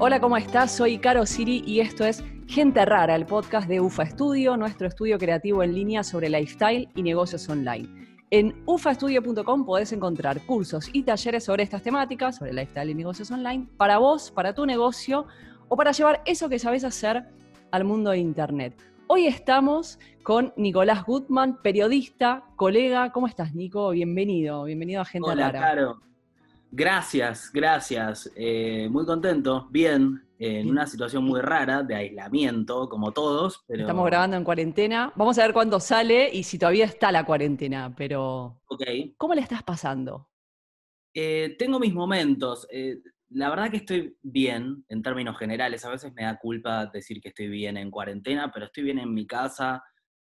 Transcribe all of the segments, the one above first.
Hola, ¿cómo estás? Soy Caro Siri y esto es Gente Rara, el podcast de UFA Studio, nuestro estudio creativo en línea sobre lifestyle y negocios online. En ufastudio.com podés encontrar cursos y talleres sobre estas temáticas, sobre lifestyle y negocios online, para vos, para tu negocio o para llevar eso que sabés hacer al mundo de Internet. Hoy estamos con Nicolás Gutman, periodista, colega. ¿Cómo estás, Nico? Bienvenido, bienvenido a Gente Hola. Caro. Gracias, gracias. Eh, muy contento, bien, en una situación muy rara de aislamiento, como todos. Pero... Estamos grabando en cuarentena. Vamos a ver cuándo sale y si todavía está la cuarentena, pero Ok. ¿cómo le estás pasando? Eh, tengo mis momentos. eh, la verdad que estoy bien en términos generales. A veces me da culpa decir que estoy bien en cuarentena, pero estoy bien en mi casa.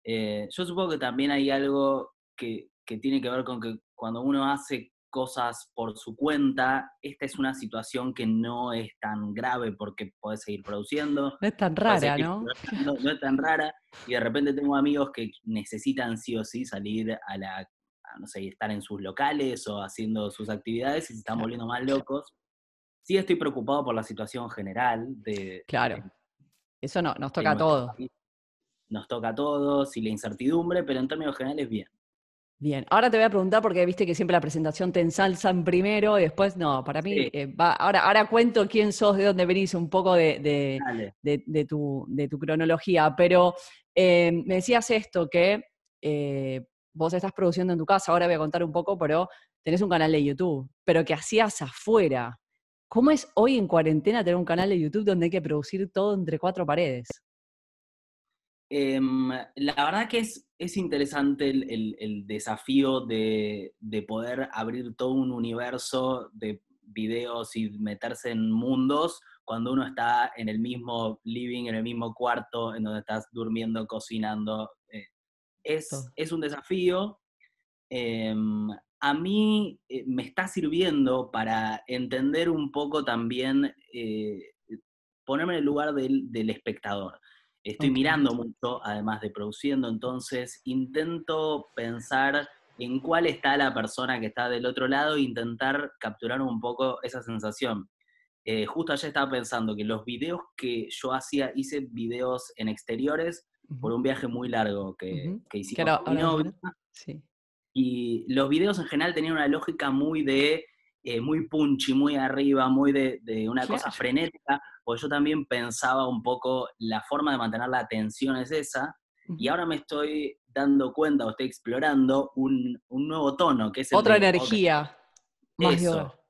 Eh, yo supongo que también hay algo que, que tiene que ver con que cuando uno hace cosas por su cuenta, esta es una situación que no es tan grave porque podés seguir produciendo. No es tan rara, ¿no? no es tan rara. Y de repente tengo amigos que necesitan sí o sí salir a la, a, no sé, estar en sus locales o haciendo sus actividades y se están volviendo más locos. Sí estoy preocupado por la situación general de... Claro. de- Eso no, nos toca a todos. Nos toca a todos y la incertidumbre, pero en términos generales bien. Bien, ahora te voy a preguntar porque viste que siempre la presentación te ensalzan primero y después no, para mí, Sí. eh, va, ahora, ahora cuento quién sos, de dónde venís, un poco de, de- de- de tu, de tu cronología, pero eh, me decías esto, que eh, vos estás produciendo en tu casa, ahora voy a contar un poco, pero tenés un canal de YouTube, pero que hacías afuera. ¿Cómo es hoy en cuarentena tener un canal de YouTube donde hay que producir todo entre cuatro paredes? Em, la verdad que es, es interesante el, el- el desafío de, de poder abrir todo un universo de videos y meterse en mundos cuando uno está en el mismo living, en el mismo cuarto, en donde estás durmiendo, cocinando. eh, es, es un desafío. Em, a mí eh, me está sirviendo para entender un poco también, eh, ponerme en el lugar del, del espectador. Estoy mirando mucho, además de produciendo, entonces intento pensar en cuál está la persona que está del otro lado e intentar capturar un poco esa sensación. Eh, justo ayer estaba pensando que los videos que yo hacía, hice videos en exteriores por un viaje muy largo que, ujú. que Que hicimos con mi novia. Sí. Y los videos en general tenían una lógica muy de, eh, muy punchy, muy arriba, muy de, de una cosa frenética, porque yo también pensaba un poco, la forma de mantener la atención es esa, y ahora me estoy dando cuenta o estoy explorando un, un nuevo tono, que es el Otra de, energía. Más eso. hogar.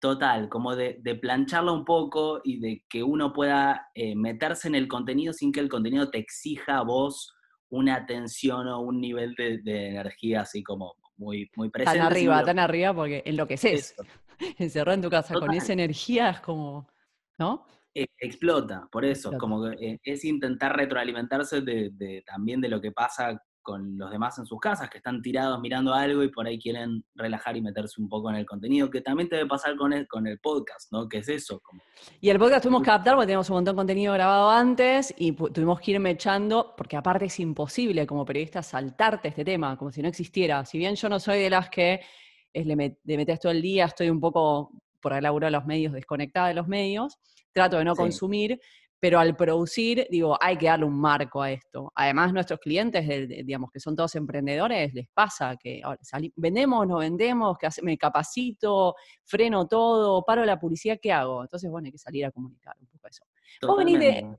Total, como de, de plancharla un poco y de que uno pueda eh, meterse en el contenido sin que el contenido te exija a vos una atención o un nivel de, de energía así como muy, muy presente. Tan arriba, tan arriba, porque enloqueces. Encerrado en tu casa con esa energía es como, ¿no? eh, explota, por eso, Explota. como que eh, es intentar retroalimentarse de, de- también de lo que pasa con los demás en sus casas, que están tirados mirando algo y por ahí quieren relajar y meterse un poco en el contenido, que también te debe pasar con el, con el podcast, ¿no? Que es eso, como Y el podcast tuvimos que adaptar porque teníamos un montón de contenido grabado antes y tuvimos que irme echando, porque aparte es imposible como periodista saltarte este tema, como si no existiera. Si bien yo no soy de las que es le met- de metes todo el día, estoy un poco por el laburo de los medios, desconectada de los medios, trato de no Sí. consumir, pero al producir, digo, hay que darle un marco a esto. Además, nuestros clientes, digamos, que son todos emprendedores, les pasa que ahora vendemos, no vendemos, que me capacito, freno todo, paro la publicidad, ¿qué hago? Entonces, bueno, hay que salir a comunicar un poco eso. Vos venís de-.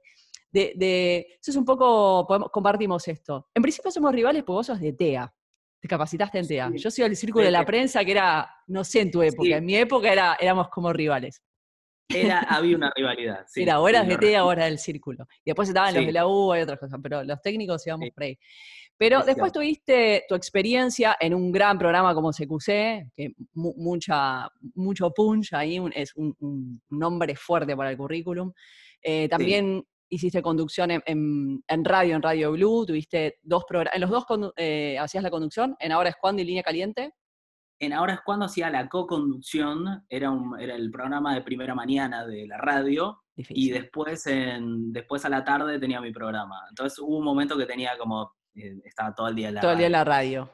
De, de, eso es un poco, podemos- compartimos esto. En principio somos rivales porque vos sos de TEA. Te capacitaste en TEA. Sí. Yo soy del círculo de De la prensa, que era, no sé en tu época, Sí. en mi época era, éramos como rivales. Era, había una rivalidad. Sí, era sí, de o eras del círculo. Y después estaban los Sí. de la U y otras cosas, pero los técnicos íbamos Sí. por ahí. Pero Es después tuviste tu experiencia en un gran programa como CQC, que mu- mucha, mucho punch ahí, un- es un, un nombre fuerte para el currículum. Eh, también hiciste conducción en, en- en radio, en Radio Blue, tuviste dos programas, en los dos eh, hacías la conducción, en Ahora es Cuando y Línea Caliente. En Ahora es cuando hacía la co-conducción, era, un- era el programa de primera mañana de la radio, y después, en, después a la tarde tenía mi programa. Entonces hubo un momento que tenía como, eh, estaba todo el día en la todo el día en radio. la radio.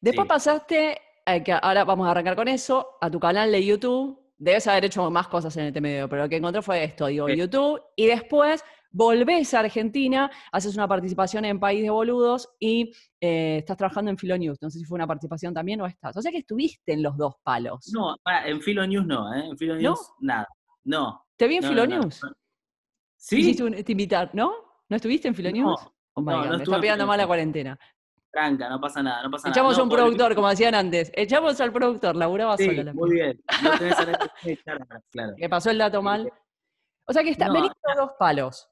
Después Sí. pasaste eh, que ahora vamos a arrancar con eso, a tu canal de YouTube. Debes haber hecho más cosas en este medio, pero lo que encontré fue esto, digo, Sí. YouTube, y después volvés a Argentina, haces una participación en País de Boludos y eh, estás trabajando en Filonews. No sé si fue una participación también o estás. O sea que estuviste en los dos palos. No, en Filo News no, ¿eh? En Filo News nada. No. ¿Te vi en no, no, no, Filonews? no. ¿Sí? Hiciste un- te invitar, ¿no? ¿No estuviste en Filonews? No, oh my no, God, no me está en pillando mal la cuarentena. Tranca, no pasa nada, no pasa Echamos nada. a un No, productor, volví- como decían antes. Echamos al productor, laburaba Sí, sola. la muy bien. No tenés a echar, claro. Que pasó el dato mal. O sea que está, No, venís los dos palos.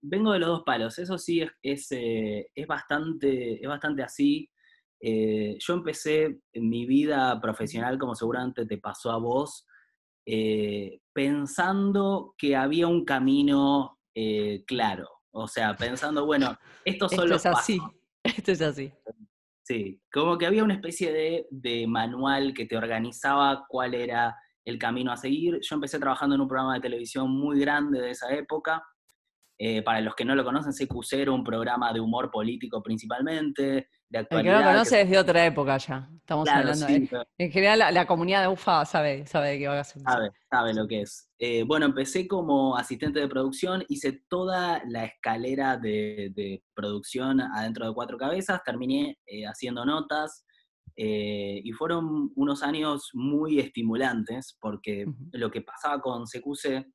Vengo de los dos palos, eso sí es, es, eh, es bastante, es bastante así. Eh, yo empecé mi vida profesional, como seguramente te pasó a vos, eh, pensando que había un camino claro. O sea, pensando, bueno, estos son Esto los es así. pasos. Esto es así. Sí, como que había una especie de, de manual que te organizaba cuál era el camino a seguir. Yo empecé trabajando en un programa de televisión muy grande de esa época. Eh, para los que no lo conocen, CQC era un programa de humor político principalmente, de El que actualidad. no lo que- conoce desde otra época ya. Estamos Claro, hablando sí, de. pero En general, la, la comunidad de UFA sabe, sabe de qué va a ser. sabe, sabe lo que es. Eh, bueno, empecé como asistente de producción, hice toda la escalera de, de producción adentro de cuatro cabezas, terminé eh, haciendo notas, eh, y fueron unos años muy estimulantes, porque lo que pasaba con CQC,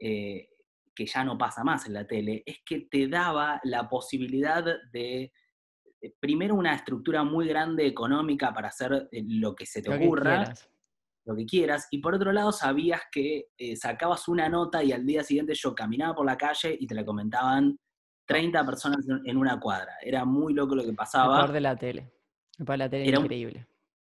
eh, que ya no pasa más en la tele, es que te daba la posibilidad de, eh, primero, una estructura muy grande económica para hacer eh, lo que se te Lo ocurra, lo que quieras, y por otro lado sabías que eh, sacabas una nota y al día siguiente yo caminaba por la calle y te la comentaban 30 personas en- una cuadra. Era muy loco lo que El pasaba poder de la tele. El poder de la tele Era un- increíble.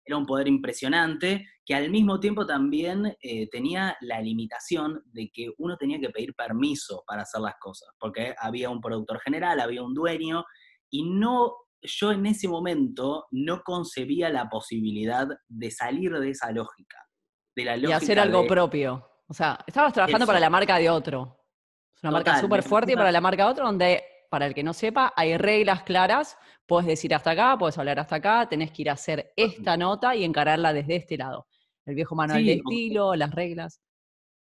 Era un poder impresionante, que al mismo tiempo también eh, tenía la limitación de que uno tenía que pedir permiso para hacer las cosas, porque había un productor general, había un dueño, y no, yo en ese momento no concebía la posibilidad de salir de esa lógica. De la Y lógica hacer algo de- propio. O sea, estabas trabajando Eso. para la marca de otro. Es una marca súper fuerte y para la marca de otro, donde, para el que no sepa, hay reglas claras. Puedes decir hasta acá, puedes hablar hasta acá, tenés que ir a hacer esta nota y encararla desde este lado. El viejo manual Sí, de o- estilo, las reglas.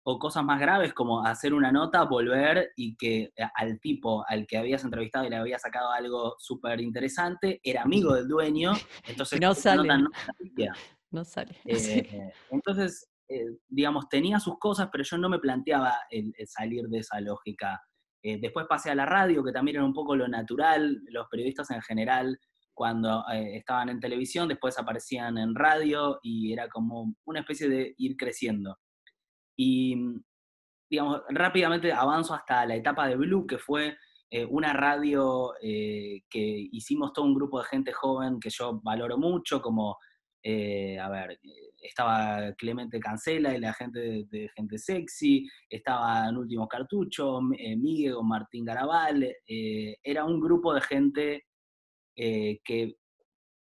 o cosas más graves como hacer una nota, volver y que eh, al tipo al que habías entrevistado y le había sacado algo súper interesante era amigo del dueño, entonces no nota sale. no salía. No sale. Eh, Sí. Entonces, eh, digamos, tenía sus cosas, pero yo no me planteaba el, el salir de esa lógica. Eh, después pasé a la radio, que también era un poco lo natural, los periodistas en general, cuando eh, estaban en televisión, después aparecían en radio y era como una especie de ir creciendo. Y, digamos, rápidamente avanzo hasta la etapa de Blue, que fue eh, una radio que hicimos todo un grupo de gente joven que yo valoro mucho, como, a ver, estaba Clemente Cancela y la gente de, de Gente Sexy, estaba en Último Cartucho, M- eh, Miguel con Martín Garabal, eh, era un grupo de gente eh, que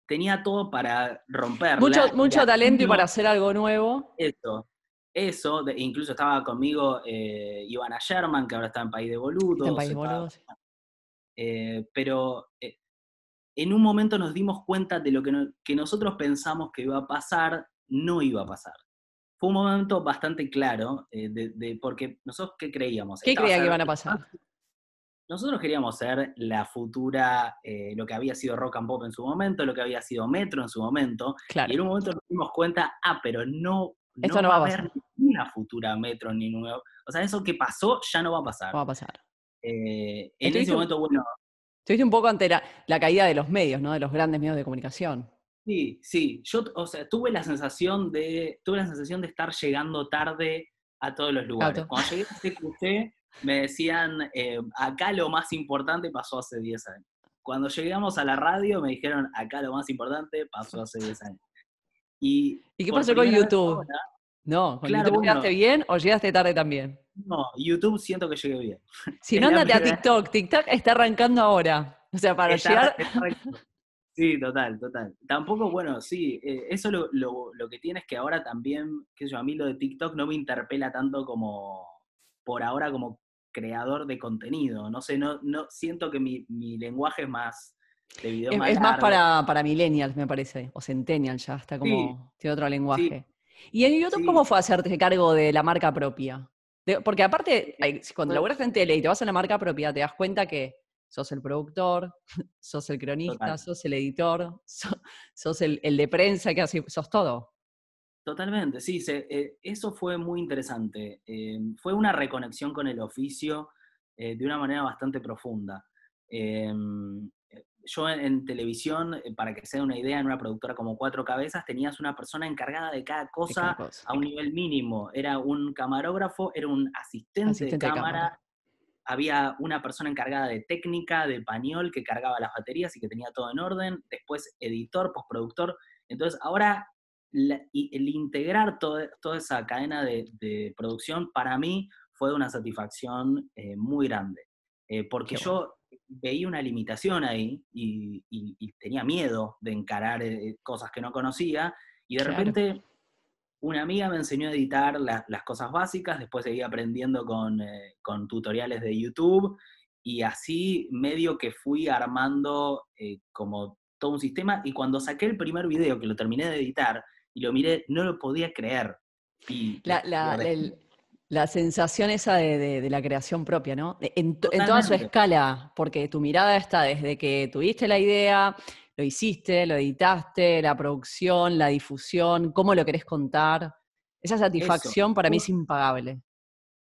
tenía todo para romperla. Mucho, mucho al talento y para hacer algo nuevo. eso, eso, de- incluso estaba conmigo eh, Ivana Sherman, que ahora está en País de Boludos. Está en País de Boludos. eh, pero eh, en un momento nos dimos cuenta de lo que, no- que nosotros pensamos que iba a pasar, no iba a pasar. Fue un momento bastante claro, eh, de, de- porque nosotros, ¿qué creíamos? ¿Qué creía que iban a pasar? Nosotros queríamos ser la futura, eh, lo que había sido Rock and Pop en su momento, lo que había sido Metro en su momento, Claro. y en un momento nos dimos cuenta, ah, pero no, Esto no va a haber ninguna futura Metro ni nuevo. O sea, eso que pasó ya no va a pasar. ¿Cómo va a pasar? Eh, en ese momento, bueno, Estuviste un poco ante la, la caída de los medios, ¿no? De los grandes medios de comunicación. Sí, sí. Yo, o sea, tuve la sensación de, tuve la sensación de estar llegando tarde a todos los lugares. Cuando llegué a CQC, me decían, eh, acá lo más importante pasó hace 10 años. Cuando llegamos a la radio, me dijeron, acá lo más importante pasó hace 10 años. Y, ¿Y qué pasó con YouTube? No, ¿con Claro, YouTube bueno. llegaste bien o llegaste tarde también? no, YouTube siento que llegué bien. Si no, andate a TikTok. TikTok está arrancando ahora. O sea, para Está- llegar. está. Sí, total, total. Tampoco, bueno, sí, eh, eso lo, lo- lo que tiene es que ahora también, qué sé yo, a mí lo de TikTok no me interpela tanto como, por ahora, como creador de contenido. No sé, no, no siento que mi, mi lenguaje es más, de videos Es, más es más para, para millennials, me parece, o centennials ya, está como, tiene otro lenguaje. ¿Y en YouTube Sí. cómo fue hacerte cargo de la marca propia? De- porque aparte, hay- cuando fue- laburas en tele y te vas a la marca propia, te das cuenta que sos el productor, sos el cronista, Total. sos el editor, so- sos, el, el de prensa, que hace, sos todo. Totalmente, sí, se- eh, eso fue muy interesante. Eh, fue una reconexión con el oficio eh, de una manera bastante profunda. Yo en, en televisión, para que se dé una idea, en una productora como Cuatro Cabezas, tenías una persona encargada de cada de cosa cada cosa. a un nivel mínimo. Era un camarógrafo, era un asistente, Asistente de cámara. Había una persona encargada de técnica, de pañol, que cargaba las baterías y que tenía todo en orden, después editor, postproductor. Entonces, ahora la- y el integrar todo- toda esa cadena de, de producción para mí fue una satisfacción eh, muy grande. Eh, porque Qué yo veía una limitación ahí y, y- y tenía miedo de encarar eh, cosas que no conocía y de Claro. repente una amiga me enseñó a editar la- las cosas básicas, después seguí aprendiendo con, eh, con tutoriales de YouTube y así medio que fui armando eh, como todo un sistema y cuando saqué el primer video que lo terminé de editar y lo miré, no lo podía creer. Y La, la- el- la sensación esa de, de- de la creación propia, ¿no? En, to- en toda su escala, porque tu mirada está desde que tuviste la idea, lo hiciste, lo editaste, la producción, la difusión, cómo lo querés contar. Esa satisfacción para mí es impagable.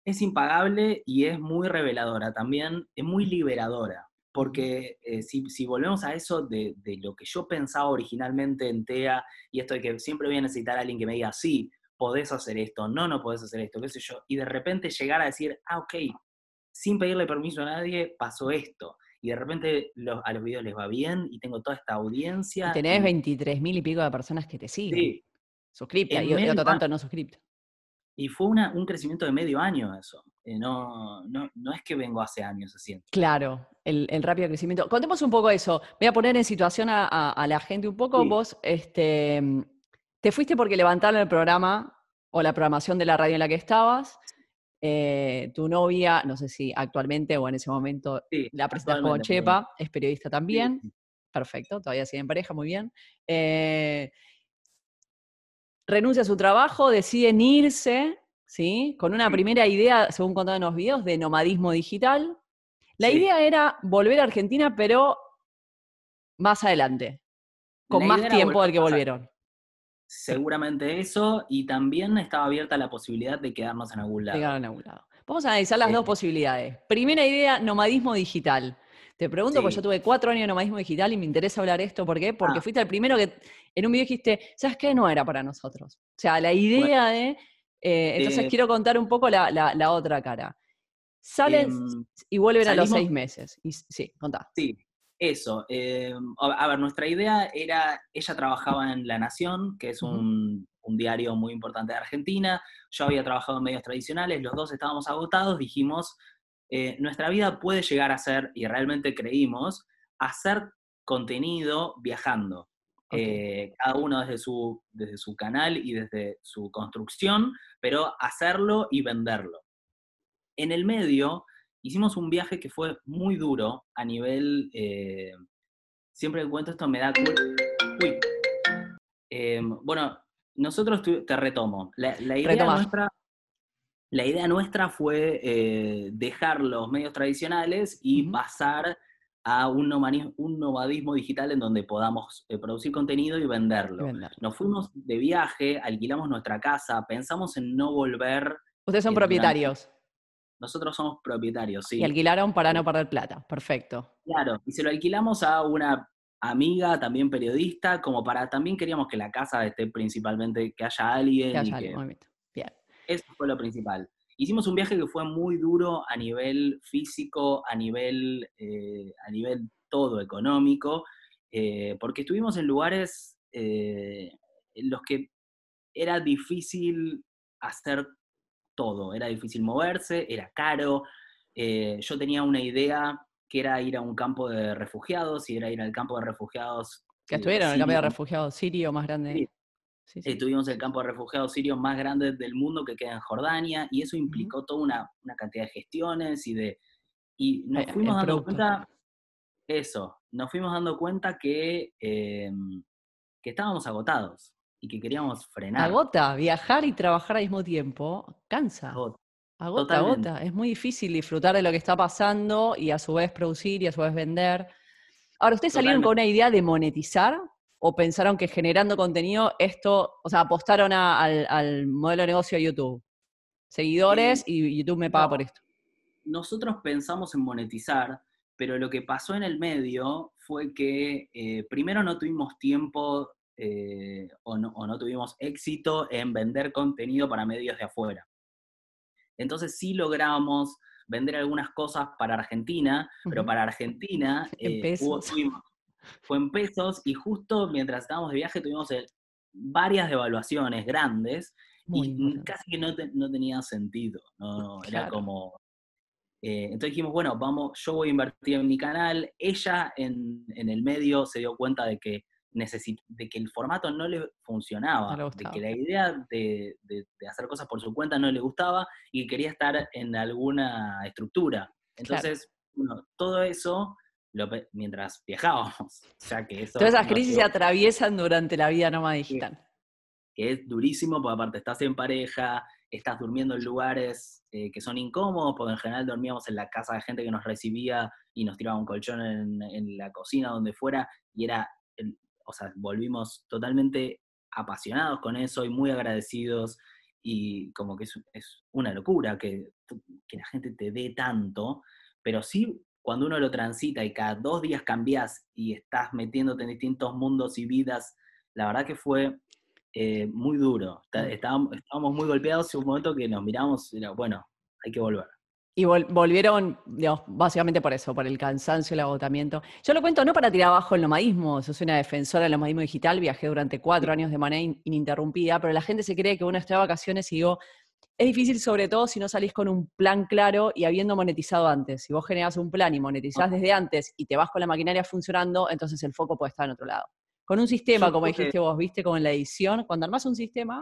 es impagable y es muy reveladora también, es muy liberadora, porque eh, si, si volvemos a eso de, de lo que yo pensaba originalmente en TEA, y esto de que siempre voy a necesitar a alguien que me diga, sí, podés hacer esto, no, no podés hacer esto, qué sé yo, y de repente llegar a decir, ah, ok, sin pedirle permiso a nadie, pasó esto, y de repente los- a los videos les va bien, y tengo toda esta audiencia. Y tenés y- 23 mil y pico de personas que te siguen. sí, Suscriptas En y, otro tanto no suscriptas. y fue una- un crecimiento de medio año eso, eh, no, no, no es que vengo hace años haciendo. Claro, el, el rápido crecimiento. Contemos un poco eso. Voy a poner en situación a, a- a la gente un poco. Sí. Vos este, te fuiste porque levantaron el programa o la programación de la radio en la que estabas. Eh, tu novia, no sé si actualmente o en ese momento Sí, la presentas como. Chepa, es periodista también. sí. Perfecto, todavía sigue en pareja, muy bien. Eh, renuncia a su trabajo, deciden irse, ¿sí? Con una Sí. primera idea, según contaban en los videos, de nomadismo digital. La idea era volver a Argentina, pero más adelante, con más tiempo del que volvieron. Seguramente eso, y también estaba abierta la posibilidad de quedarnos en algún lado. Llegaron a algún lado. Vamos a analizar las dos Eh, posibilidades. Primera idea, nomadismo digital. Te pregunto, porque yo tuve cuatro años de nomadismo digital y me interesa hablar esto. ¿Por qué? Porque Ah. fuiste el primero que en un video dijiste, ¿sabes qué? No era para nosotros. O sea, la idea de... eh, entonces quiero contar un poco la, la- la otra cara. Salen Em, y vuelven a los seis meses. Y, sí, contá. Sí, eso. eh, a ver, nuestra idea era, ella trabajaba en La Nación, que es un, un diario muy importante de Argentina, yo había trabajado en medios tradicionales, los dos estábamos agotados, dijimos, eh, nuestra vida puede llegar a ser, y realmente creímos, hacer contenido viajando. Ok. Eh, cada uno desde su, desde su canal y desde su construcción, pero hacerlo y venderlo. En el medio hicimos un viaje que fue muy duro a nivel, eh, siempre que cuento esto me da. Uy. Eh, bueno, nosotros, te retomo, la, la idea Retoma. nuestra... La idea nuestra fue eh, dejar los medios tradicionales y pasar a un, un nomadismo digital en donde podamos eh, producir contenido y Y venderlo. Nos fuimos de viaje, alquilamos nuestra casa, pensamos en no volver. Ustedes son propietarios Nosotros somos propietarios, sí. y alquilaron para no perder plata. Perfecto. Claro, y se lo alquilamos a una amiga, también periodista, como para, también queríamos que la casa esté principalmente, que haya alguien Que y haya que algún movimiento. Bien. eso fue lo principal. Hicimos un viaje que fue muy duro a nivel físico, a nivel, eh, a nivel todo económico, eh, porque estuvimos en lugares eh, en los que era difícil hacer todo, era difícil moverse, era caro. eh, yo tenía una idea que era ir a un campo de refugiados, y era ir al campo de refugiados. Que eh, estuvieron en el cambio de refugiados sirio más grande. Sí. Sí, sí. Eh, tuvimos el campo de refugiados sirios más grande del mundo que queda en Jordania, y eso implicó toda una, una cantidad de gestiones y de. Y nos Eh, fuimos el dando producto. cuenta eso, nos fuimos dando cuenta que, em, que estábamos agotados y que queríamos frenar. Agota, viajar y trabajar al mismo tiempo, cansa. Agota. Agota, agota. Es muy difícil disfrutar de lo que está pasando y a su vez producir y a su vez vender. Ahora, ¿ustedes salieron con una idea de monetizar o pensaron que generando contenido esto, o sea, apostaron al, modelo de negocio de YouTube? Seguidores y YouTube me paga por esto. Nosotros pensamos en monetizar, pero lo que pasó en el medio fue que eh, primero no tuvimos tiempo eh, o, no, o no tuvimos éxito en vender contenido para medios de afuera. Entonces sí logramos vender algunas cosas para Argentina, pero para Argentina eh, fue en pesos y justo mientras estábamos de viaje tuvimos varias devaluaciones grandes y casi que no, tenía sentido, ¿no? Era como... Eh, entonces dijimos, bueno, vamos, yo voy a invertir en mi canal. Ella en, en el medio se dio cuenta de que de que el formato no le funcionaba, de que la idea de, hacer cosas por su cuenta no le gustaba y quería estar en alguna estructura. Entonces, todo eso mientras viajábamos. que Todas esas crisis se atraviesan durante la vida nómada digital. Que, es durísimo, porque aparte estás en pareja, estás durmiendo en lugares eh, que son incómodos, porque en general dormíamos en la casa de gente que nos recibía y nos tiraba un colchón en, en la cocina, donde fuera, y era o sea, volvimos totalmente apasionados con eso y muy agradecidos y como que es, una locura que, la gente te dé tanto, pero sí cuando uno lo transita y cada dos días cambias y estás metiéndote en distintos mundos y vidas, la verdad que fue eh, muy duro. Estábamos, estábamos, muy golpeados y un momento que nos miramos y era, bueno, hay que volver. Y volvieron, digamos, básicamente por eso, por el cansancio, el agotamiento. Yo lo cuento no para tirar abajo el nomadismo, yo soy una defensora del nomadismo digital, viajé durante cuatro años de manera ininterrumpida, pero la gente se cree que uno está de vacaciones y digo, es difícil sobre todo si no salís con un plan claro y habiendo monetizado antes. Si vos generás un plan y monetizás desde antes y te vas con la maquinaria funcionando, entonces el foco puede estar en otro lado. Con un sistema, como dijiste vos, viste, como en la edición, cuando armás un sistema,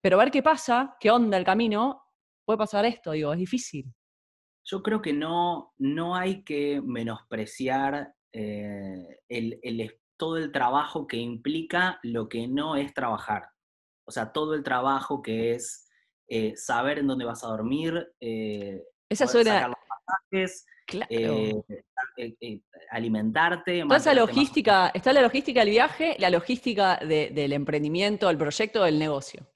pero ver qué pasa, qué onda el camino, puede pasar esto, digo, es difícil. Yo creo que no, no hay que menospreciar eh, el, todo el trabajo que implica lo que no es trabajar. O sea, todo el trabajo que es eh, saber en dónde vas a dormir, eh, Esa suena... los pasajes, alimentarte. Toda esa logística, está la logística del viaje, la logística del emprendimiento, del proyecto, del negocio.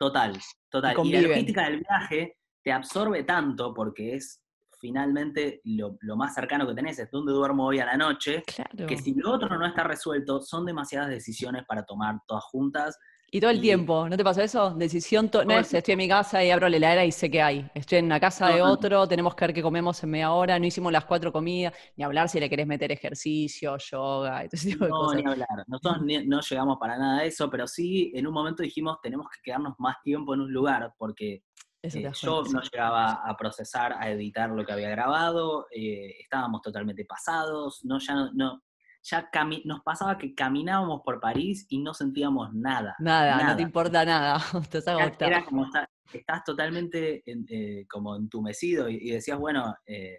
Total, total. Y, la logística del viaje te absorbe tanto porque es finalmente lo, más cercano que tenés, es dónde duermo hoy a la noche, que si lo otro no está resuelto, son demasiadas decisiones para tomar todas juntas y todo el tiempo, ¿no te pasó eso? Decisión, no es, estoy en mi casa y abro la heladera y sé qué hay. Estoy en la casa de otro, tenemos que ver qué comemos en media hora, no hicimos las cuatro comidas, ni hablar si le querés meter ejercicio, yoga, y todo ese tipo de cosas. No, ni hablar. Nosotros no llegamos para nada a eso, pero sí en un momento dijimos tenemos que quedarnos más tiempo en un lugar, porque eh, yo no llegaba a procesar, a editar lo que había grabado, eh, estábamos totalmente pasados, no, ya no, ya nos pasaba que caminábamos por París y no sentíamos nada. Nada, no te importa nada, Era como estás totalmente eh, como entumecido y, decías, bueno, eh,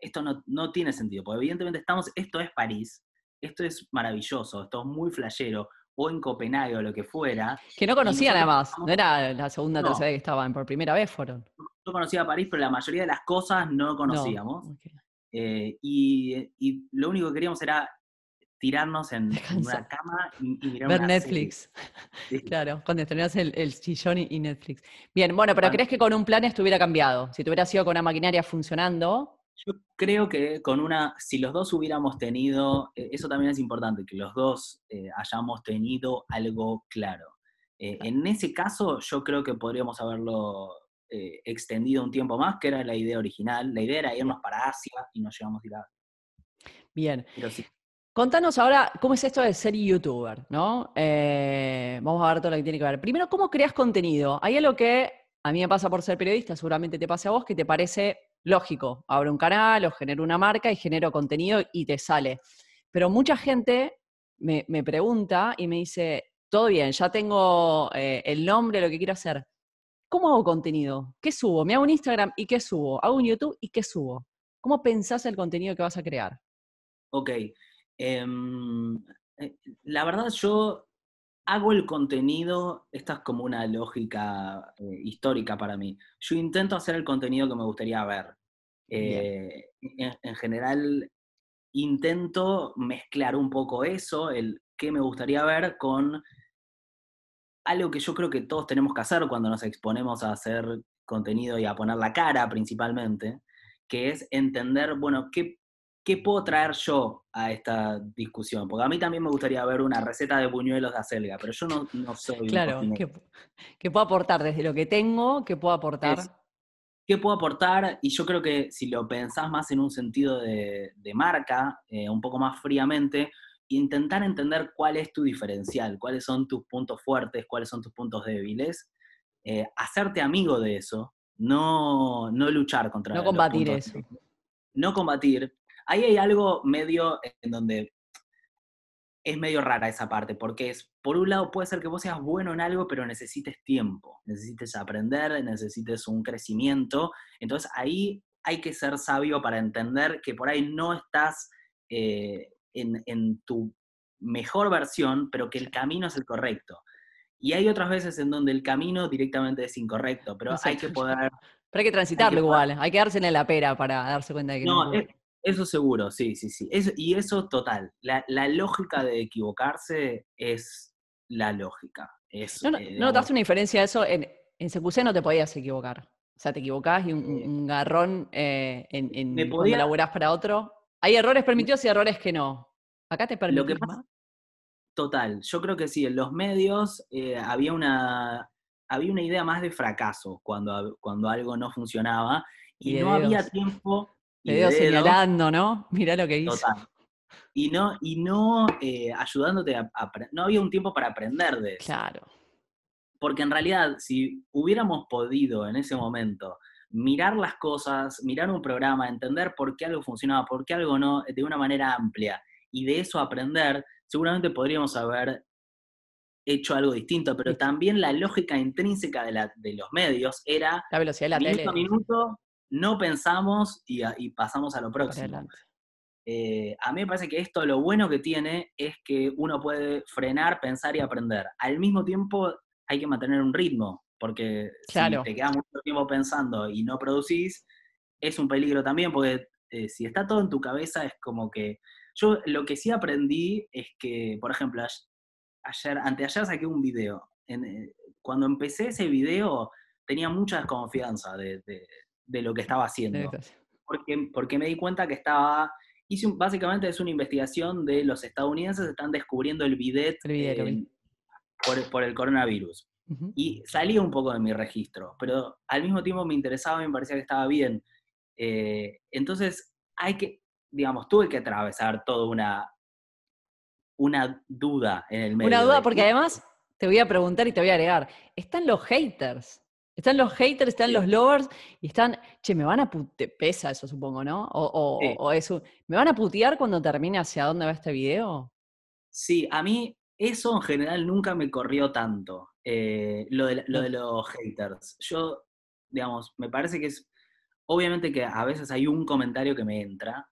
esto no, tiene sentido, porque evidentemente estamos, esto es París, esto es maravilloso, esto es muy flashero, o en Copenhague o lo que fuera. Que no conocían además, no era la segunda o tercera vez que estaban, por primera vez fueron. Yo conocía París, pero la mayoría de las cosas no conocíamos. Eh, y, lo único que queríamos era tirarnos en, una cama y, mirar Ver Netflix. Claro, cuando estrenás el, el sillón y, Netflix. Bien, bueno, pero ¿crees que con un plan esto hubiera cambiado? Si te hubiera sido con una maquinaria funcionando. Yo creo que con una, si los dos hubiéramos tenido, eh, eso también es importante, que los dos eh, hayamos tenido algo claro. En ese caso, yo creo que podríamos haberlo eh, extendido un tiempo más, que era la idea original. La idea era irnos para Asia y nos llevamos a ir a... Bien. Contanos ahora cómo es esto de ser youtuber, ¿no? Eh, vamos a ver todo lo que tiene que ver. Primero, ¿cómo creas contenido? Hay algo que a mí me pasa por ser periodista, seguramente te pase a vos, que te parece lógico. Abro un canal o genero una marca y genero contenido y te sale. Pero mucha gente me, pregunta y me dice, todo bien, ya tengo eh, el nombre, lo que quiero hacer. ¿Cómo hago contenido? ¿Qué subo? Me hago un Instagram y qué subo. Hago un YouTube y qué subo. ¿Cómo pensás el contenido que vas a crear? Ok. Em, eh, la verdad, yo hago el contenido, esta es como una lógica eh, histórica para mí. Yo intento hacer el contenido que me gustaría ver. Eh, en, general, intento mezclar un poco eso, el qué me gustaría ver, con algo que yo creo que todos tenemos que hacer cuando nos exponemos a hacer contenido y a poner la cara principalmente, que es entender, bueno, qué, qué puedo traer yo a esta discusión. Porque a mí también me gustaría ver una receta de buñuelos de acelga, pero yo no, no soy... Claro, ¿qué, puedo aportar desde lo que tengo? ¿Qué puedo aportar? ¿Qué puedo aportar? Y yo creo que si lo pensás más en un sentido de, marca, eh, un poco más fríamente, intentar entender cuál es tu diferencial, cuáles son tus puntos fuertes, cuáles son tus puntos débiles, eh, hacerte amigo de eso, no, no luchar contra No combatir eso. No combatir. Ahí hay algo medio en donde es medio rara esa parte, porque es, por un lado puede ser que vos seas bueno en algo, pero necesites tiempo, necesites aprender, necesites un crecimiento. Entonces ahí hay que ser sabio para entender que por ahí no estás eh, en, tu mejor versión, pero que el camino es el correcto. Y hay otras veces en donde el camino directamente es incorrecto, pero hay que poder... Pero hay que transitarlo igual, hay que darse en la pera para darse cuenta de que no. no eso seguro, sí, sí, sí. y eso total. La, lógica de equivocarse es la lógica. no, eh, no, notaste una diferencia de eso. En, en CQC no te podías equivocar. O sea, te equivocás y un, garrón eh, en, en cuando laburás para otro. Hay errores permitidos y errores que no. Acá te permitís más. Total, yo creo que sí, en los medios eh, había, una, había una idea más de fracaso cuando, cuando algo no funcionaba y, no había tiempo te señalando, ¿no? Mirá lo que hizo. Total. Y no, y no eh, ayudándote a, No había un tiempo para aprender de eso. Claro. Porque en realidad, si hubiéramos podido en ese momento mirar las cosas, mirar un programa, entender por qué algo funcionaba, por qué algo no, de una manera amplia, y de eso aprender, seguramente podríamos haber hecho algo distinto, pero también la lógica intrínseca de, la, de los medios era la velocidad de la minuto a minuto, no pensamos y, pasamos a lo próximo. Eh, a mí me parece que esto lo bueno que tiene es que uno puede frenar, pensar y aprender. Al mismo tiempo hay que mantener un ritmo, porque si te quedas mucho tiempo pensando y no producís, es un peligro también, porque eh, si está todo en tu cabeza es como que... Yo lo que sí aprendí es que, por ejemplo, ayer, anteayer saqué un video. Eh, cuando empecé ese video tenía mucha desconfianza de, de lo que estaba haciendo. Porque, porque me di cuenta que estaba, hice básicamente es una investigación de los estadounidenses están descubriendo el bidet por, el coronavirus. Y salí un poco de mi registro, pero al mismo tiempo me interesaba y me parecía que estaba bien. Eh, entonces, hay que, digamos, tuve que atravesar toda una, una duda en el medio. Una duda, porque además te voy a preguntar y te voy a agregar, están los haters están los haters, están los lovers y están, che, me van a putear, pesa eso supongo, ¿no? O, o, eso, ¿me van a putear cuando termine hacia dónde va este video? Sí, a mí eso en general nunca me corrió tanto, eh, lo, de, lo de los haters. Yo, digamos, me parece que es, obviamente que a veces hay un comentario que me entra,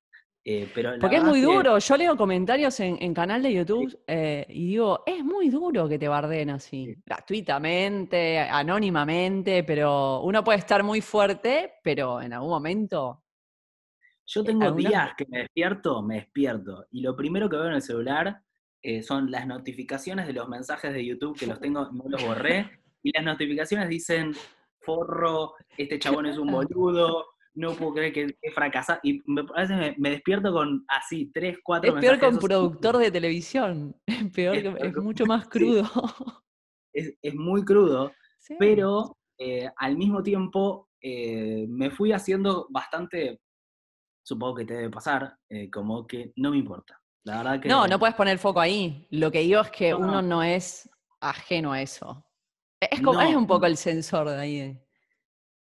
eh, Porque es muy duro. Yo leo comentarios en, canal de YouTube eh, y digo, es muy duro que te barden así, gratuitamente, anónimamente, pero uno puede estar muy fuerte, pero en algún momento. Yo tengo días que me despierto, me despierto, y lo primero que veo en el celular son las notificaciones de los mensajes de YouTube que los tengo, no los borré, y las notificaciones dicen, forro, este chabón es un boludo, no puedo creer que he fracasado. Y me, a veces me, despierto con así, tres, cuatro Es peor que un productor de televisión. Es peor, es, mucho más crudo. Es, muy crudo, pero eh, al mismo tiempo eh, me fui haciendo bastante, supongo que te debe pasar, eh, como que no me importa. La verdad que. No, no puedes poner foco ahí. Lo que digo es que uno no. es ajeno a eso. Es, como, es un poco el sensor de ahí.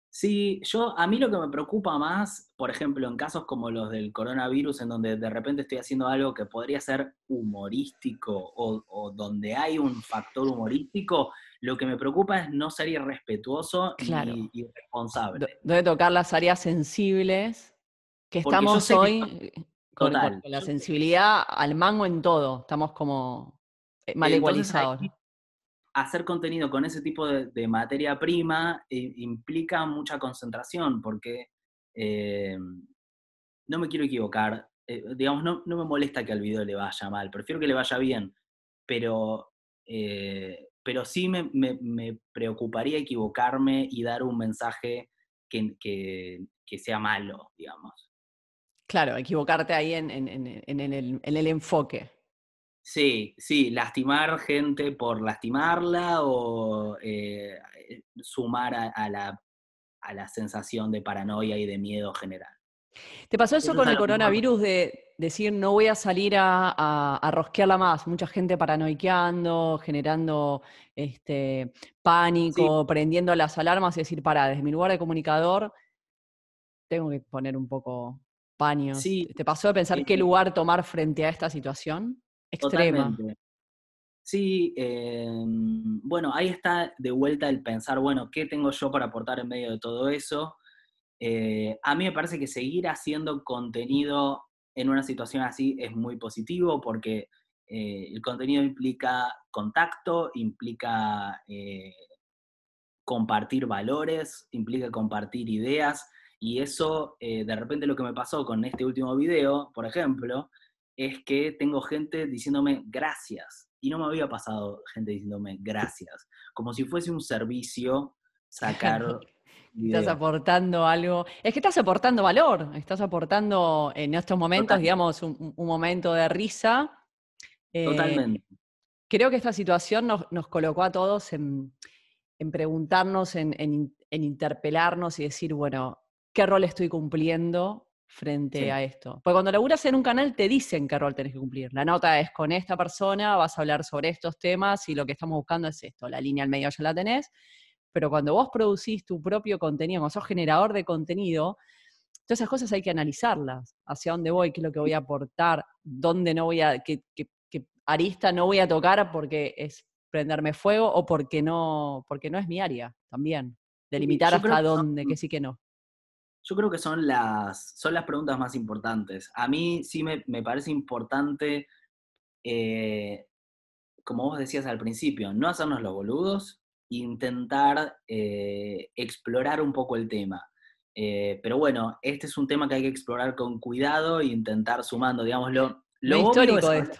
Sí, yo, a mí lo que me preocupa más, por ejemplo, en casos como los del coronavirus, en donde de repente estoy haciendo algo que podría ser humorístico o, donde hay un factor humorístico, lo que me preocupa es no ser irrespetuoso y irresponsable. Debe tocar las áreas sensibles Que estamos hoy con, la sensibilidad al mango en todo, estamos como eh, mal igualizados. Hacer contenido con ese tipo de, materia prima eh, implica mucha concentración, porque eh, no me quiero equivocar, digamos, no, me molesta que al video le vaya mal, prefiero que le vaya bien, pero, pero sí me, preocuparía equivocarme y dar un mensaje que, que sea malo, digamos. Claro, equivocarte ahí en, el, enfoque. Sí, sí, lastimar gente por lastimarla o eh, sumar a, la, sensación de paranoia y de miedo general. ¿Te pasó eso, con el coronavirus de decir no voy a salir a, a, rosquearla más? Mucha gente paranoiqueando, generando este, pánico, prendiendo las alarmas y decir, para, desde mi lugar de comunicador, tengo que poner un poco Sí, ¿Te pasó de pensar qué lugar tomar frente a esta situación extrema? Sí, em, bueno, ahí está de vuelta el pensar, bueno, ¿qué tengo yo para aportar en medio de todo eso? Eh, a mí me parece que seguir haciendo contenido en una situación así es muy positivo porque eh, el contenido implica contacto, implica eh, compartir valores, implica compartir ideas, y eso, eh, de repente lo que me pasó con este último video, por ejemplo, es que tengo gente diciéndome gracias. Y no me había pasado gente diciéndome gracias. Como si fuese un servicio sacar... Estás aportando algo. Es que estás aportando valor. Estás aportando en estos momentos, digamos, un, momento de risa. Eh, Totalmente. Creo que esta situación nos, colocó a todos en, preguntarnos, en, en interpelarnos y decir, bueno, qué rol estoy cumpliendo frente a esto. Porque cuando laburas en un canal te dicen qué rol tenés que cumplir. La nota es con esta persona, vas a hablar sobre estos temas y lo que estamos buscando es esto. La línea al medio ya la tenés, pero cuando vos producís tu propio contenido, cuando sos generador de contenido, todas esas cosas hay que analizarlas. Hacia dónde voy, qué es lo que voy a aportar, dónde no voy a, qué, arista no voy a tocar porque es prenderme fuego o porque no, porque no es mi área también. Delimitar hasta dónde, que sí que no. Yo creo que son las, son las preguntas más importantes. A mí sí me, parece importante, eh, como vos decías al principio, no hacernos los boludos, intentar eh, explorar un poco el tema. Eh, pero bueno, este es un tema que hay que explorar con cuidado e intentar sumando, digámoslo. Lo, histórico de esto.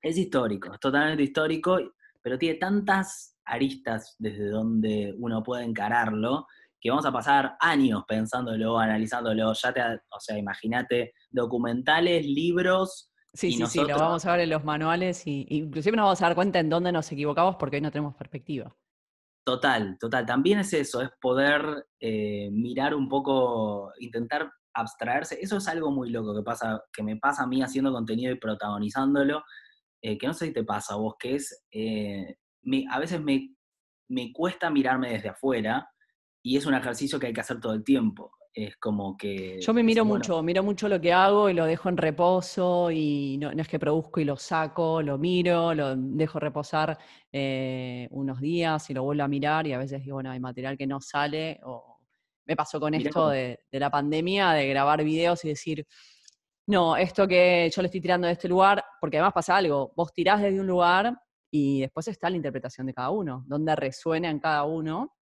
Es histórico, es totalmente histórico, pero tiene tantas aristas desde donde uno puede encararlo que vamos a pasar años pensándolo, analizándolo. Ya te, o sea, imagínate documentales, libros. Sí, sí, sí, lo vamos a ver en los manuales y inclusive nos vamos a dar cuenta en dónde nos equivocamos porque hoy no tenemos perspectiva. Total, total. También es eso, es poder eh, mirar un poco, intentar abstraerse. Eso es algo muy loco que pasa, que me pasa a mí haciendo contenido y protagonizándolo, eh, que no sé si te pasa a vos, que es, eh, a veces me, me cuesta mirarme desde afuera y es un ejercicio que hay que hacer todo el tiempo. Es como que... Yo me miro mucho, miro mucho lo que hago y lo dejo en reposo y no, es que produzco y lo saco, lo miro, lo dejo reposar eh, unos días y lo vuelvo a mirar y a veces digo, bueno, hay material que no sale o me pasó con esto de, de, la pandemia, de grabar videos y decir, no, esto que yo le estoy tirando de este lugar, porque además pasa algo, vos tirás desde un lugar y después está la interpretación de cada uno, donde resuena en cada uno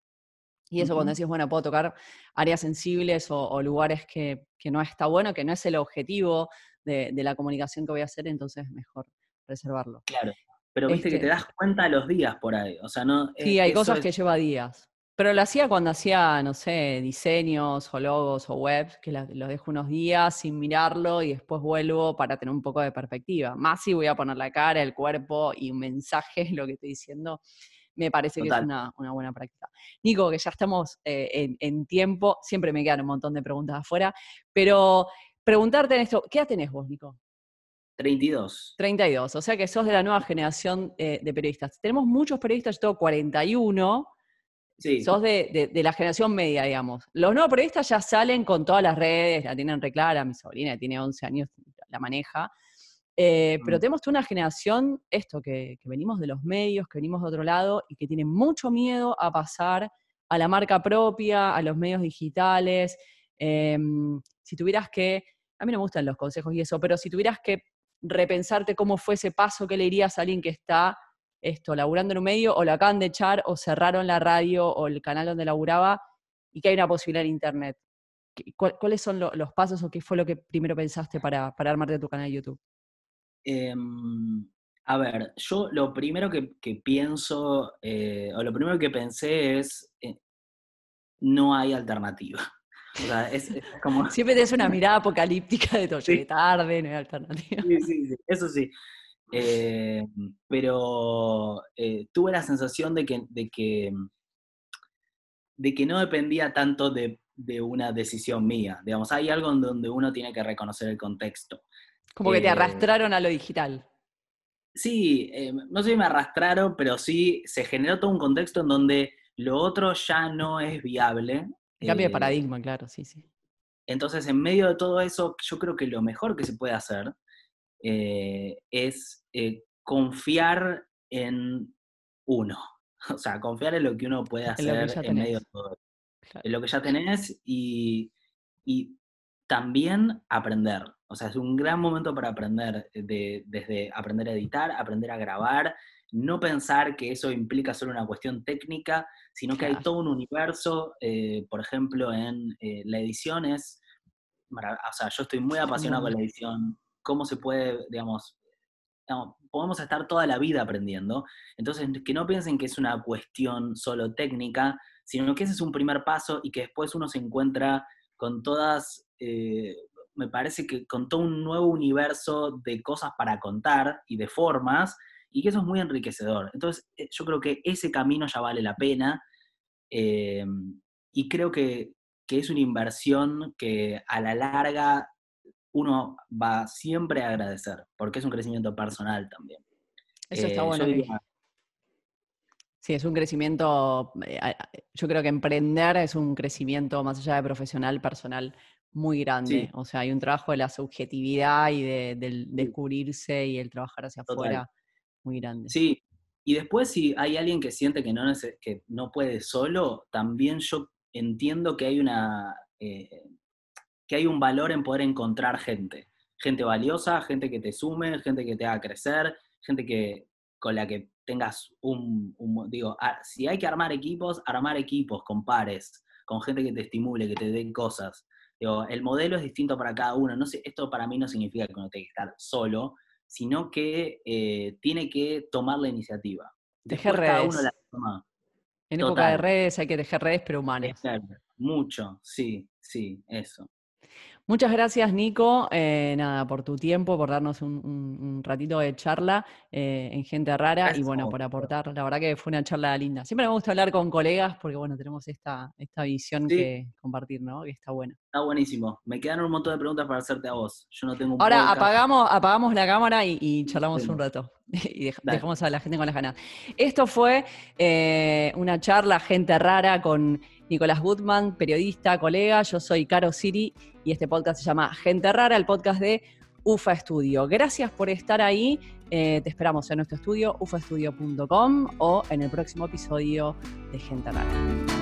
y eso cuando decís, bueno, puedo tocar áreas sensibles o, lugares que, no está bueno, que no es el objetivo de, la comunicación que voy a hacer, entonces mejor reservarlo. Claro, pero viste que te este das cuenta a los días por ahí, o sea, no... Sí, hay cosas que lleva días. Pero lo hacía cuando hacía, no sé, diseños o logos o webs, que los dejo unos días sin mirarlo y después vuelvo para tener un poco de perspectiva. Más si voy a poner la cara, el cuerpo y un mensaje, lo que estoy diciendo, me parece que es una, buena práctica. Nico, que ya estamos eh, en, tiempo, siempre me quedan un montón de preguntas afuera, pero preguntarte en esto, ¿qué edad tenés vos, Nico? 32. 32, o sea que sos de la nueva generación eh, de periodistas. Tenemos muchos periodistas, yo tengo 41, sí. sos de, la generación media, digamos. Los nuevos periodistas ya salen con todas las redes, la tienen reclara, mi sobrina tiene 11 años, la maneja, eh, pero mm. tenemos toda una generación, esto, que, venimos de los medios, que venimos de otro lado y que tiene mucho miedo a pasar a la marca propia, a los medios digitales. Em, si tuvieras que, a mí no me gustan los consejos y eso, pero si tuvieras que repensarte cómo fue ese paso que le dirías a alguien que está esto, laburando en un medio, o lo acaban de echar, o cerraron la radio o el canal donde laburaba, y que hay una posibilidad en internet. ¿Cuáles son los pasos o qué fue lo que primero pensaste para, para armarte tu canal de YouTube? Em, a ver, yo lo primero que, pienso, eh, o lo primero que pensé es, eh, no hay alternativa. O sea, es, como... Siempre tienes una mirada apocalíptica de todo, sí. tarde, no hay alternativa. Sí, sí, sí, eso sí. Eh, pero tuve la sensación de que, de que, de que no dependía tanto de, de, una decisión mía. Digamos, hay algo en donde uno tiene que reconocer el contexto. Como que te arrastraron a lo digital. Sí, eh, no sé si me arrastraron, pero sí se generó todo un contexto en donde lo otro ya no es viable. Cambio de eh, paradigma, claro, sí, sí. Entonces, en medio de todo eso, yo creo que lo mejor que se puede hacer eh, es confiar en uno. O sea, confiar en lo que uno puede hacer en, medio de todo. En lo que ya tenés y, y también aprender. O sea, es un gran momento para aprender, eh, desde aprender a editar, aprender a grabar, no pensar que eso implica solo una cuestión técnica, sino que hay todo un universo, eh, por ejemplo, en eh, la edición es, o sea, yo estoy muy apasionado con la edición, cómo se puede, digamos, podemos estar toda la vida aprendiendo, entonces que no piensen que es una cuestión solo técnica, sino que ese es un primer paso y que después uno se encuentra con todas me parece que con todo un nuevo universo de cosas para contar y de formas, y que eso es muy enriquecedor. Entonces, eh, yo creo que ese camino ya vale la pena, eh, y creo que, es una inversión que a la larga uno va siempre a agradecer, porque es un crecimiento personal también. Eso está eh, bueno. Sí, es un crecimiento, yo creo que emprender es un crecimiento más allá de profesional, personal, muy grande. O sea, hay un trabajo de la subjetividad y de, del descubrirse y el trabajar hacia afuera muy grande. Sí, y después si hay alguien que siente que no, que no puede solo, también yo entiendo que hay una... Eh, que hay un valor en poder encontrar gente. Gente valiosa, gente que te sume, gente que te haga crecer, gente que, con la que tengas un, un digo, si hay que armar equipos, armar equipos con pares, con gente que te estimule, que te dé cosas el modelo es distinto para cada uno. No sé, esto para mí no significa que uno tenga que estar solo, sino que eh, tiene que tomar la iniciativa. Dejar redes. En época de redes hay que dejar redes, pero humanas. Mucho, sí, sí, eso. Muchas gracias, Nico, eh, nada, por tu tiempo, por darnos un, ratito de charla eh, en Gente Rara y bueno, por aportar. La verdad que fue una charla linda. Siempre me gusta hablar con colegas porque bueno, tenemos esta, esta visión que compartir, ¿no? Que está buena. Está buenísimo. Me quedan un montón de preguntas para hacerte a vos. Yo no tengo Ahora apagamos, apagamos la cámara y, charlamos un rato. y dejamos a la gente con las ganas. Esto fue eh, una charla Gente Rara con Nicolás Goodman, periodista, colega. Yo soy Caro Siri y este podcast se llama Gente Rara, el podcast de UFA Estudio. Gracias por estar ahí. Eh, te esperamos en nuestro estudio, ufaestudio.com o en el próximo episodio de Gente Rara.